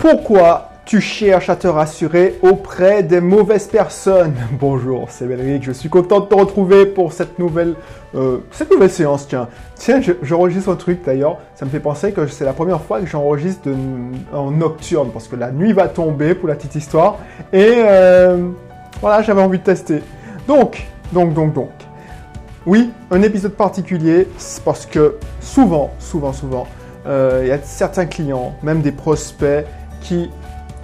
Pourquoi tu cherches à te rassurer auprès des mauvaises personnes? Bonjour, c'est Belric, je suis content de te retrouver pour cette nouvelle, euh, séance. Tiens, tiens j'enregistre un truc d'ailleurs, ça me fait penser que c'est la première fois que j'enregistre en nocturne parce que la nuit va tomber pour la petite histoire et euh, voilà, j'avais envie de tester. Donc, donc, donc, donc. Oui, un épisode particulier parce que souvent, souvent, souvent, euh, il y a certains clients, même des prospects qui,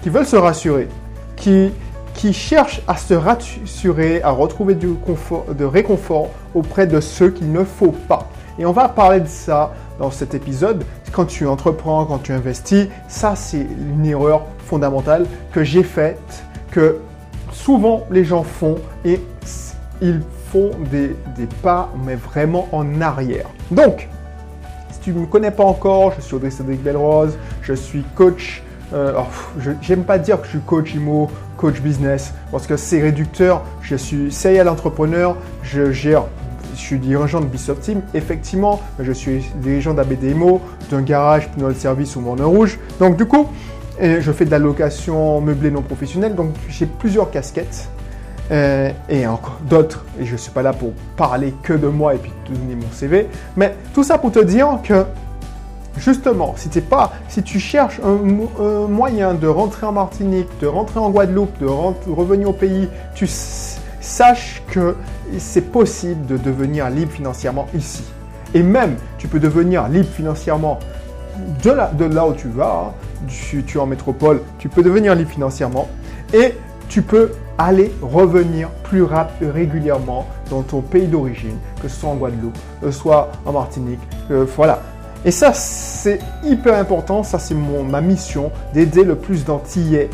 qui veulent se rassurer, qui, qui cherchent à se rassurer, à retrouver du confort, de réconfort auprès de ceux qu'il ne faut pas. Et on va parler de ça dans cet épisode. Quand tu entreprends, quand tu investis, ça c'est une erreur fondamentale que j'ai faite, que souvent les gens font et ils font des, des pas, mais vraiment en arrière. Donc, si tu ne me connais pas encore, je suis Audrey Cédric Belrose, je suis coach euh, je j'aime pas dire que je suis coach IMO, coach business, parce que c'est réducteur. Je suis serial entrepreneur, je gère, je suis dirigeant de Bishop Team, effectivement, je suis dirigeant d'ABDMO, d'un garage Pnol Service ou Morne Rouge. Donc du coup, je fais de la location meublée non professionnelle, donc j'ai plusieurs casquettes. Euh, et encore d'autres, et je ne suis pas là pour parler que de moi et puis te donner mon CV, mais tout ça pour te dire que Justement, si, tu cherches un, moyen de rentrer en Martinique, de rentrer en Guadeloupe, de revenir au pays, tu saches que c'est possible de devenir libre financièrement ici. Et même, tu peux devenir libre financièrement de, là où tu vas, hein. tu, es en métropole, tu peux devenir libre financièrement et tu peux aller revenir plus rapidement, régulièrement dans ton pays d'origine, que ce soit en Guadeloupe, soit en Martinique, voilà. Et ça, c'est hyper important. Ça, c'est ma mission d'aider le plus d'Antillais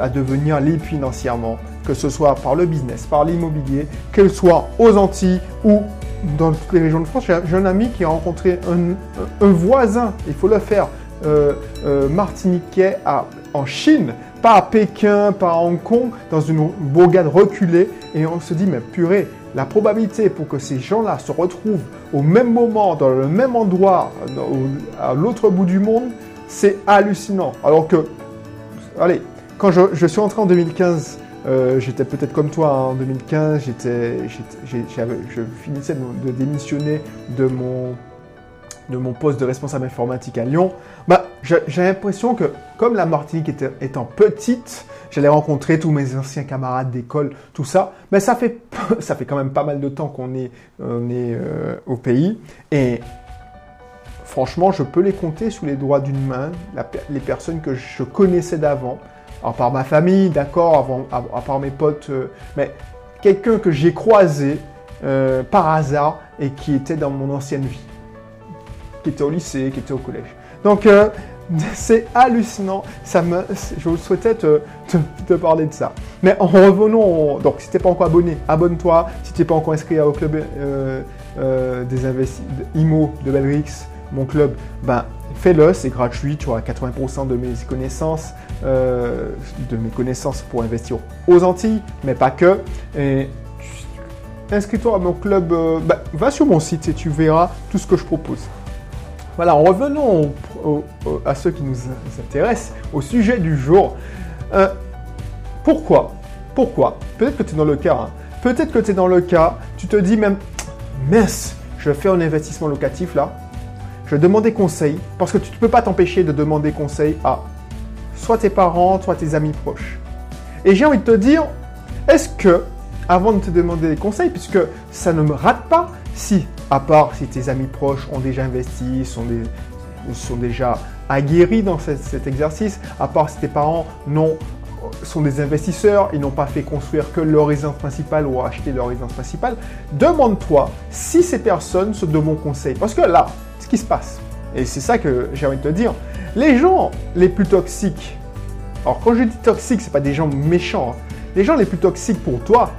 à devenir libre financièrement, que ce soit par le business, par l'immobilier, qu'elle soit aux Antilles ou dans toutes les régions de France. J'ai un ami qui a rencontré un, voisin, il faut le faire, euh, euh, martiniquais en Chine, pas à Pékin, pas à Hong Kong, dans une bourgade reculée. Et on se dit, mais purée, la probabilité pour que ces gens-là se retrouvent au même moment, dans le même endroit, à l'autre bout du monde, c'est hallucinant. Alors que, allez, quand je, suis entré en 2015, euh, j'étais peut-être comme toi hein, en 2015, j'étais, je finissais de, démissionner de mon, de mon poste de responsable informatique à Lyon. Bah, j'ai l'impression que comme la Martinique était, étant petite, J'allais rencontrer tous mes anciens camarades d'école, tout ça. Mais ça fait, quand même pas mal de temps qu'on est, euh, au pays. Et franchement, je peux les compter sous les doigts d'une main, les personnes que je connaissais d'avant. À part ma famille, d'accord, à, part mes potes, euh, mais quelqu'un que j'ai croisé euh, par hasard et qui était dans mon ancienne vie, qui était au lycée, qui était au collège. Donc, C'est hallucinant. Ça me, je souhaitais te, te, parler de ça. Mais en revenons, donc si tu n'es pas encore abonné, abonne-toi. Si tu n'es pas encore inscrit au club euh, euh, des investissements IMO de Belrix, mon club, ben fais-le, c'est gratuit. Tu auras 80% de mes connaissances, euh, de mes connaissances pour investir aux Antilles, mais pas que. Inscris-toi à mon club. Ben, va sur mon site et tu verras tout ce que je propose. Voilà, revenons à ceux qui nous intéressent, au sujet du jour. Euh, pourquoi? Pourquoi? Peut-être que tu es dans le cas. Hein. Peut-être que tu es dans le cas, tu te dis même, mince, je fais un investissement locatif là. Je demande des conseils, parce que tu ne peux pas t'empêcher de demander conseil à soit tes parents, soit tes amis proches. Et j'ai envie de te dire, est-ce que, avant de te demander des conseils, puisque ça ne me rate pas, si à part si tes amis proches ont déjà investi, sont, sont déjà aguerris dans cet, exercice, à part si tes parents sont des investisseurs, ils n'ont pas fait construire que leur résidence principale ou acheter leur résidence principale, demande-toi si ces personnes sont de bons conseils. Parce que là, ce qui se passe, et c'est ça que j'ai envie de te dire, les gens les plus toxiques, alors quand je dis toxiques, ce pas des gens méchants, hein. les gens les plus toxiques pour toi,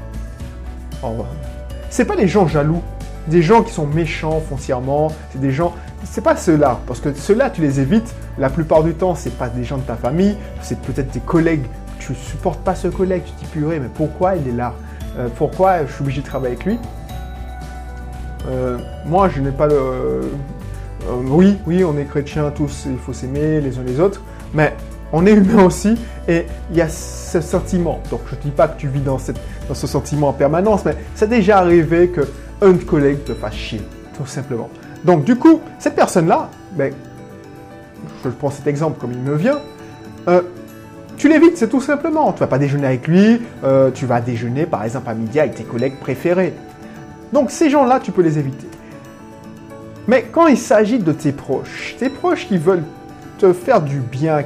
c'est pas les gens jaloux, des gens qui sont méchants foncièrement, c'est des gens, c'est pas ceux-là, parce que ceux-là tu les évites. La plupart du temps, c'est pas des gens de ta famille, c'est peut-être tes collègues. Tu supportes pas ce collègue, tu te dis purée, mais pourquoi il est là? Euh, Pourquoi je suis obligé de travailler avec lui? Euh, Moi, je n'ai pas le. Euh, oui, oui, on est chrétiens tous, il faut s'aimer les uns les autres, mais on est humain aussi et il y a ce sentiment. Donc je ne dis pas que tu vis dans, dans ce sentiment en permanence, mais c'est déjà arrivé qu'un collègue te fasse chier, tout simplement. Donc du coup, cette personne-là, ben, je prends cet exemple comme il me vient, euh, tu l'évites, c'est tout simplement. Tu vas pas déjeuner avec lui, euh, tu vas déjeuner par exemple à midi avec tes collègues préférés. Donc ces gens-là, tu peux les éviter. Mais quand il s'agit de tes proches, tes proches qui veulent te faire du bien,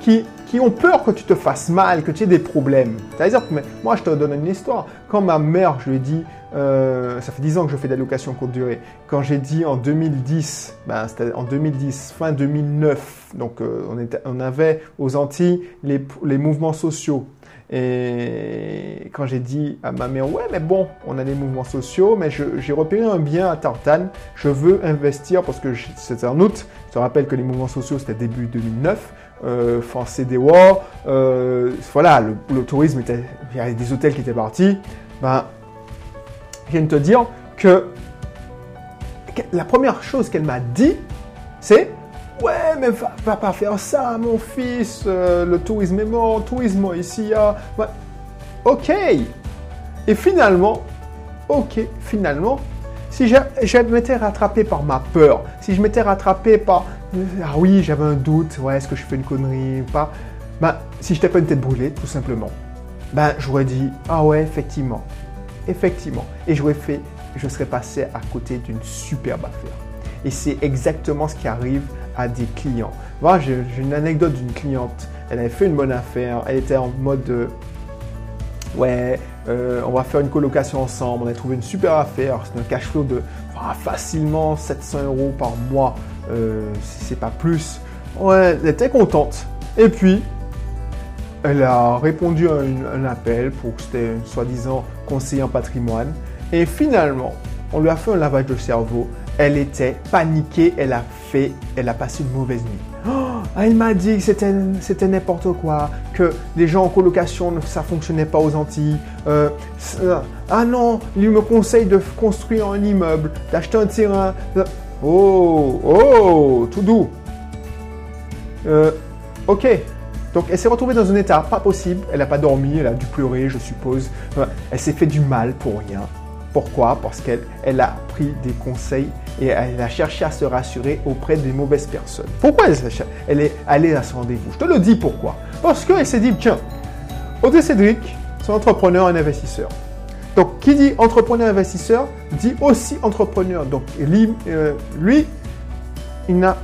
qui, qui ont peur que tu te fasses mal, que tu aies des problèmes. C'est-à-dire que moi, je te donne une histoire. Quand ma mère, je lui ai dit, euh, ça fait 10 ans que je fais de l'allocation courte durée, quand j'ai dit en 2010, ben, en 2010, fin 2009, donc euh, on, avait aux Antilles les, les mouvements sociaux. Et quand j'ai dit à ma mère, ouais, mais bon, on a des mouvements sociaux, mais j'ai repéré un bien à Tartane, je veux investir parce que c'était en août, je te rappelle que les mouvements sociaux c'était début 2009, euh, français des euh, voilà, le, tourisme était, il y avait des hôtels qui étaient partis, ben, je viens de te dire que la première chose qu'elle m'a dit, c'est Ouais, mais va, pas faire ça, mon fils. Euh, le tourisme est mort, le tourisme ici. Ah. Ok. Et finalement, ok, finalement, si je, je m'étais rattrapé par ma peur, si je m'étais rattrapé par ah oui, j'avais un doute, ouais, est-ce que je fais une connerie ou pas Ben, si je n'étais pas une tête brûlée, tout simplement, ben, j'aurais dit ah ouais, effectivement, effectivement, et j'aurais fait, je serais passé à côté d'une superbe affaire. Et c'est exactement ce qui arrive à des clients. Moi, j'ai une anecdote d'une cliente. Elle avait fait une bonne affaire. Elle était en mode de, ouais, euh, on va faire une colocation ensemble. On a trouvé une super affaire. C'est un cash flow de ah, facilement 700 euros par mois, euh, si c'est pas plus. Ouais, elle était contente. Et puis, elle a répondu à un, appel pour que c'était soi-disant conseiller en patrimoine. Et finalement, on lui a fait un lavage de cerveau. Elle était paniquée, elle a fait, elle a passé une mauvaise nuit. Oh, elle m'a dit que c'était n'importe quoi, que les gens en colocation, ça fonctionnait pas aux Antilles. Euh, euh, ah non, il me conseille de construire un immeuble, d'acheter un terrain. Oh, oh, tout doux. Euh, ok. Donc elle s'est retrouvée dans un état pas possible. Elle n'a pas dormi, elle a dû pleurer, je suppose. Elle s'est fait du mal pour rien. Pourquoi? Parce qu'elle elle a pris des conseils et elle a cherché à se rassurer auprès des mauvaises personnes. Pourquoi elle, est allée à ce rendez-vous? Je te le dis pourquoi. Parce qu'elle s'est dit, tiens, Audrey Cédric, c'est entrepreneur et investisseur. Donc, qui dit entrepreneur investisseur dit aussi entrepreneur. Donc, lui, euh, il n'a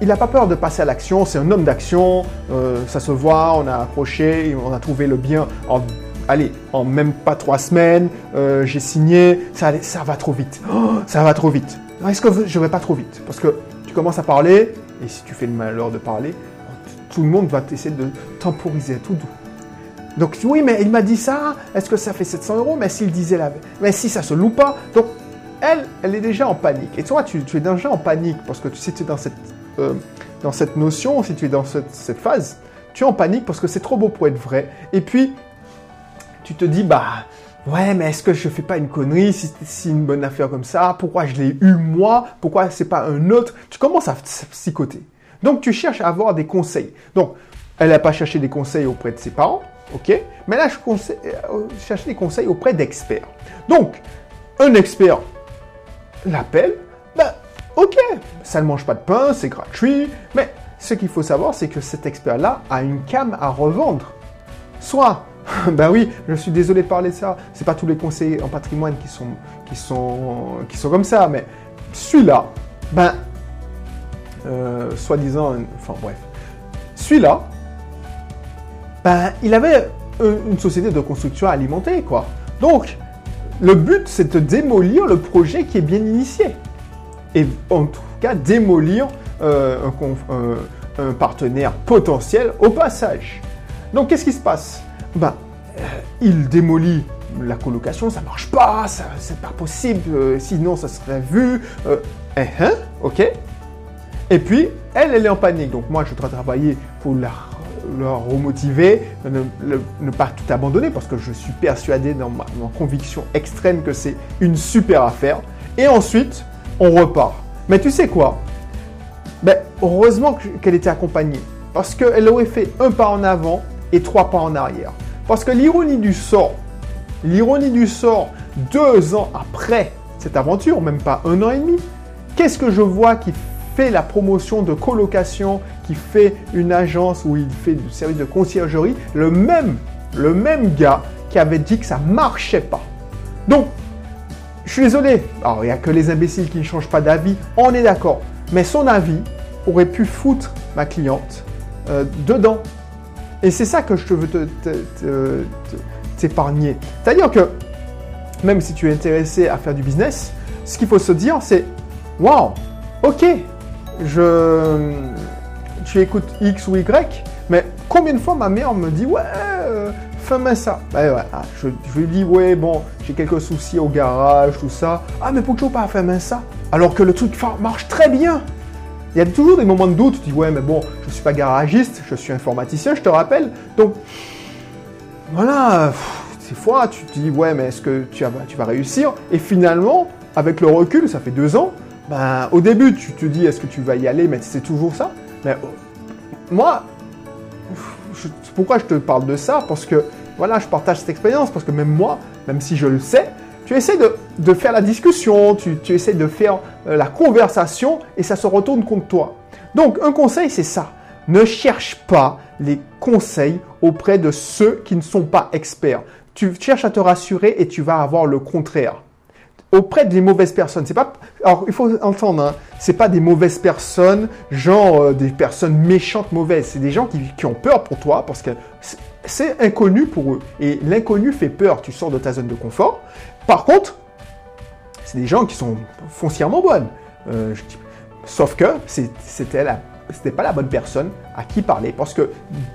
il n'a pas peur de passer à l'action, c'est un homme d'action, euh, ça se voit, on a approché, on a trouvé le bien en allez, en même pas trois semaines, euh, j'ai signé, ça, ça va trop vite. Oh, ça va trop vite. Est-ce que je ne vais pas trop vite? Parce que tu commences à parler, et si tu fais le malheur de parler, tout le monde va essayer de temporiser tout doux. Donc oui, mais il m'a dit ça, est-ce que ça fait 700 euros? Mais s'il disait la... Mais si ça se loue pas, donc elle, elle est déjà en panique. Et toi, tu, tu es déjà en panique parce que si tu es dans cette, euh, dans cette notion, si tu es dans cette, phase, tu es en panique parce que c'est trop beau pour être vrai. Et puis, tu te dis, bah, ouais, mais est-ce que je fais pas une connerie si c'est une bonne affaire comme ça? Pourquoi je l'ai eu moi? Pourquoi c'est pas un autre? Tu commences à psychoter. Donc, tu cherches à avoir des conseils. Donc, elle n'a pas cherché des conseils auprès de ses parents, ok? Mais là, je euh, cherche des conseils auprès d'experts. Donc, un expert l'appelle, ben, ok, ça ne mange pas de pain, c'est gratuit, mais ce qu'il faut savoir, c'est que cet expert-là a une cam à revendre. Soit ben oui, je suis désolé de parler de ça. C'est pas tous les conseillers en patrimoine qui sont, qui sont, qui sont comme ça, mais celui-là, ben, euh, soi-disant, enfin bref, celui-là, ben, il avait une société de construction alimentée, quoi. Donc, le but, c'est de démolir le projet qui est bien initié. Et en tout cas, démolir euh, un, un partenaire potentiel au passage. Donc, qu'est-ce qui se passe? Ben, euh, il démolit la colocation, ça marche pas, c'est pas possible, euh, sinon ça serait vu. Euh, eh, hein, ok? Et puis, elle, elle est en panique. Donc moi, je dois travailler pour la, remotiver, ne, pas tout abandonner, parce que je suis persuadé dans ma, conviction extrême que c'est une super affaire. Et ensuite, on repart. Mais tu sais quoi? Ben, Heureusement qu'elle était accompagnée. Parce qu'elle aurait fait un pas en avant et trois pas en arrière. Parce que l'ironie du sort, l'ironie du sort, deux ans après cette aventure, même pas un an et demi, qu'est-ce que je vois qui fait la promotion de colocation, qui fait une agence où il fait du service de conciergerie, le même, le même gars qui avait dit que ça marchait pas. Donc, je suis désolé. Il n'y a que les imbéciles qui ne changent pas d'avis, on est d'accord. Mais son avis aurait pu foutre ma cliente euh, dedans. Et c'est ça que je veux t'épargner. C'est-à-dire que même si tu es intéressé à faire du business, ce qu'il faut se dire, c'est Waouh, ok, je, tu écoutes X ou Y, mais combien de fois ma mère me dit Ouais, euh, fais-moi ça ben ah, je, lui dis Ouais, bon, j'ai quelques soucis au garage, tout ça. Ah, mais pourquoi pas faire ça? Alors que le truc marche très bien. Il y a toujours des moments de doute. Tu dis Ouais, mais bon, je suis pas garagiste, je suis informaticien, je te rappelle. Donc, voilà des fois, tu te dis, ouais, mais est-ce que tu vas réussir? Et finalement, avec le recul, ça fait deux ans, ben, au début, tu te dis, est-ce que tu vas y aller? Mais c'est toujours ça. Mais oh, moi, pourquoi je te parle de ça? Parce que, voilà, je partage cette expérience, parce que même moi, même si je le sais, tu essaies de, faire la discussion, tu, tu essaies de faire euh, la conversation, et ça se retourne contre toi. Donc, un conseil, c'est ça. Ne cherche pas les conseils auprès de ceux qui ne sont pas experts tu cherches à te rassurer et tu vas avoir le contraire. Auprès des mauvaises personnes, c'est pas. Alors, il faut entendre, hein, c'est pas des mauvaises personnes, genre euh, des personnes méchantes mauvaises. C'est des gens qui, qui, ont peur pour toi parce que c'est inconnu pour eux. Et l'inconnu fait peur. Tu sors de ta zone de confort. Par contre, c'est des gens qui sont foncièrement bonnes. Euh, sauf que c'était la n'était pas la bonne personne à qui parler. Parce que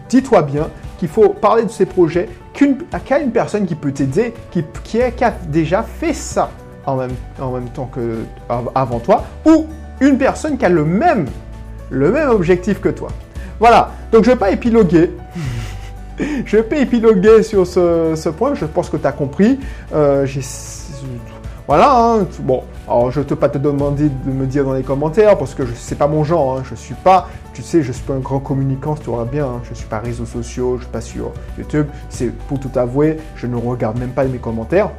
dis-toi bien qu'il faut parler de ces projets qu'à une, personne qui peut t'aider, qui, qui, a déjà fait ça en même, temps que avant toi, ou une personne qui a le même, le même objectif que toi. Voilà, donc je ne vais pas épiloguer. je vais pas épiloguer sur ce, point, je pense que tu as compris. Euh, voilà, hein, bon, alors je ne te pas te demander de me dire dans les commentaires parce que ce n'est pas mon genre, hein, je suis pas, tu sais, je suis pas un grand communicant, tu vois bien, hein, je suis pas réseaux sociaux, je suis pas sur YouTube, c'est pour tout avouer, je ne regarde même pas mes commentaires.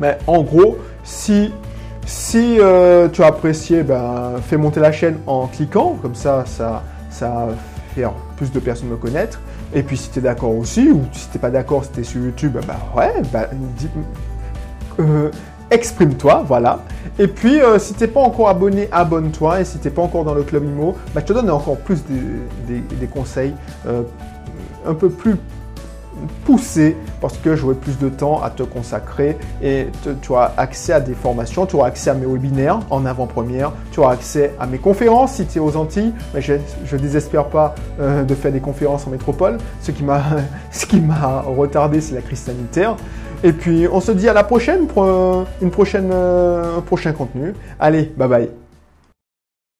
Mais en gros, si, si euh, tu as apprécié, ben, fais monter la chaîne en cliquant, comme ça, ça, ça faire plus de personnes me connaître. Et puis si tu es d'accord aussi, ou si tu n'es pas d'accord, si tu es sur YouTube, ben ouais, ben, euh, exprime-toi, voilà. Et puis, euh, si tu n'es pas encore abonné, abonne-toi. Et si tu n'es pas encore dans le club IMO, bah, je te donne encore plus des, conseils euh, un peu plus poussés parce que j'aurai plus de temps à te consacrer et tu auras accès à des formations, tu auras accès à mes webinaires en avant-première, tu auras accès à mes conférences si tu es aux Antilles, mais je ne désespère pas de faire des conférences en métropole. Ce qui m'a retardé, c'est la crise sanitaire. Et puis on se dit à la prochaine pour une prochaine, un prochain contenu. Allez, bye bye.